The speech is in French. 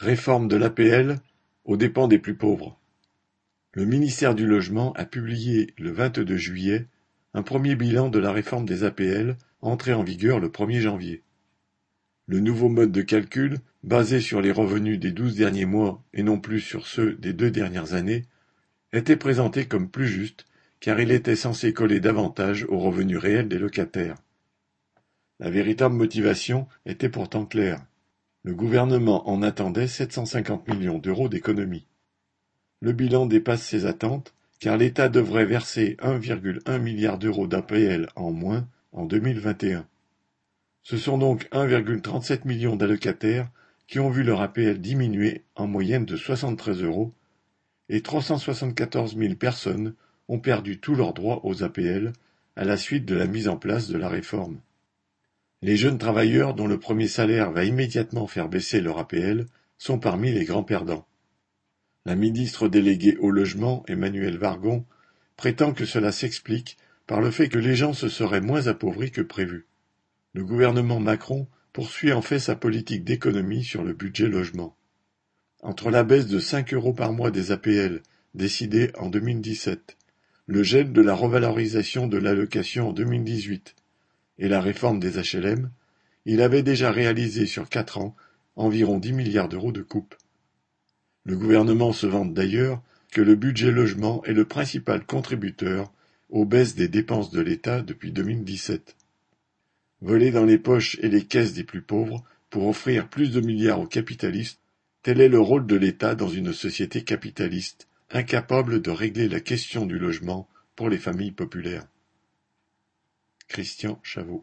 Réforme de l'APL aux dépens des plus pauvres. Le ministère du Logement a publié le vingt-deux juillet un premier bilan de la réforme des APL entrée en vigueur le 1er janvier. Le nouveau mode de calcul, basé sur les revenus des douze derniers mois et non plus sur ceux des deux dernières années, était présenté comme plus juste car il était censé coller davantage aux revenus réels des locataires. La véritable motivation était pourtant claire. Le gouvernement en attendait 750 millions d'euros d'économies. Le bilan dépasse ses attentes, car l'État devrait verser 1,1 milliard d'euros d'APL en moins en 2021. Ce sont donc 1,37 million d'allocataires qui ont vu leur APL diminuer en moyenne de 73 euros et 374 000 personnes ont perdu tous leurs droits aux APL à la suite de la mise en place de la réforme. Les jeunes travailleurs dont le premier salaire va immédiatement faire baisser leur APL sont parmi les grands perdants. La ministre déléguée au logement, Emmanuelle Vargon, prétend que cela s'explique par le fait que les gens se seraient moins appauvris que prévu. Le gouvernement Macron poursuit en fait sa politique d'économie sur le budget logement. Entre la baisse de 5 euros par mois des APL décidée en 2017, le gel de la revalorisation de l'allocation en 2018 et la réforme des HLM, il avait déjà réalisé sur quatre ans environ dix milliards d'euros de coupes. Le gouvernement se vante d'ailleurs que le budget logement est le principal contributeur aux baisses des dépenses de l'État depuis 2017. Voler dans les poches et les caisses des plus pauvres pour offrir plus de milliards aux capitalistes, tel est le rôle de l'État dans une société capitaliste, incapable de régler la question du logement pour les familles populaires. Christian Chavot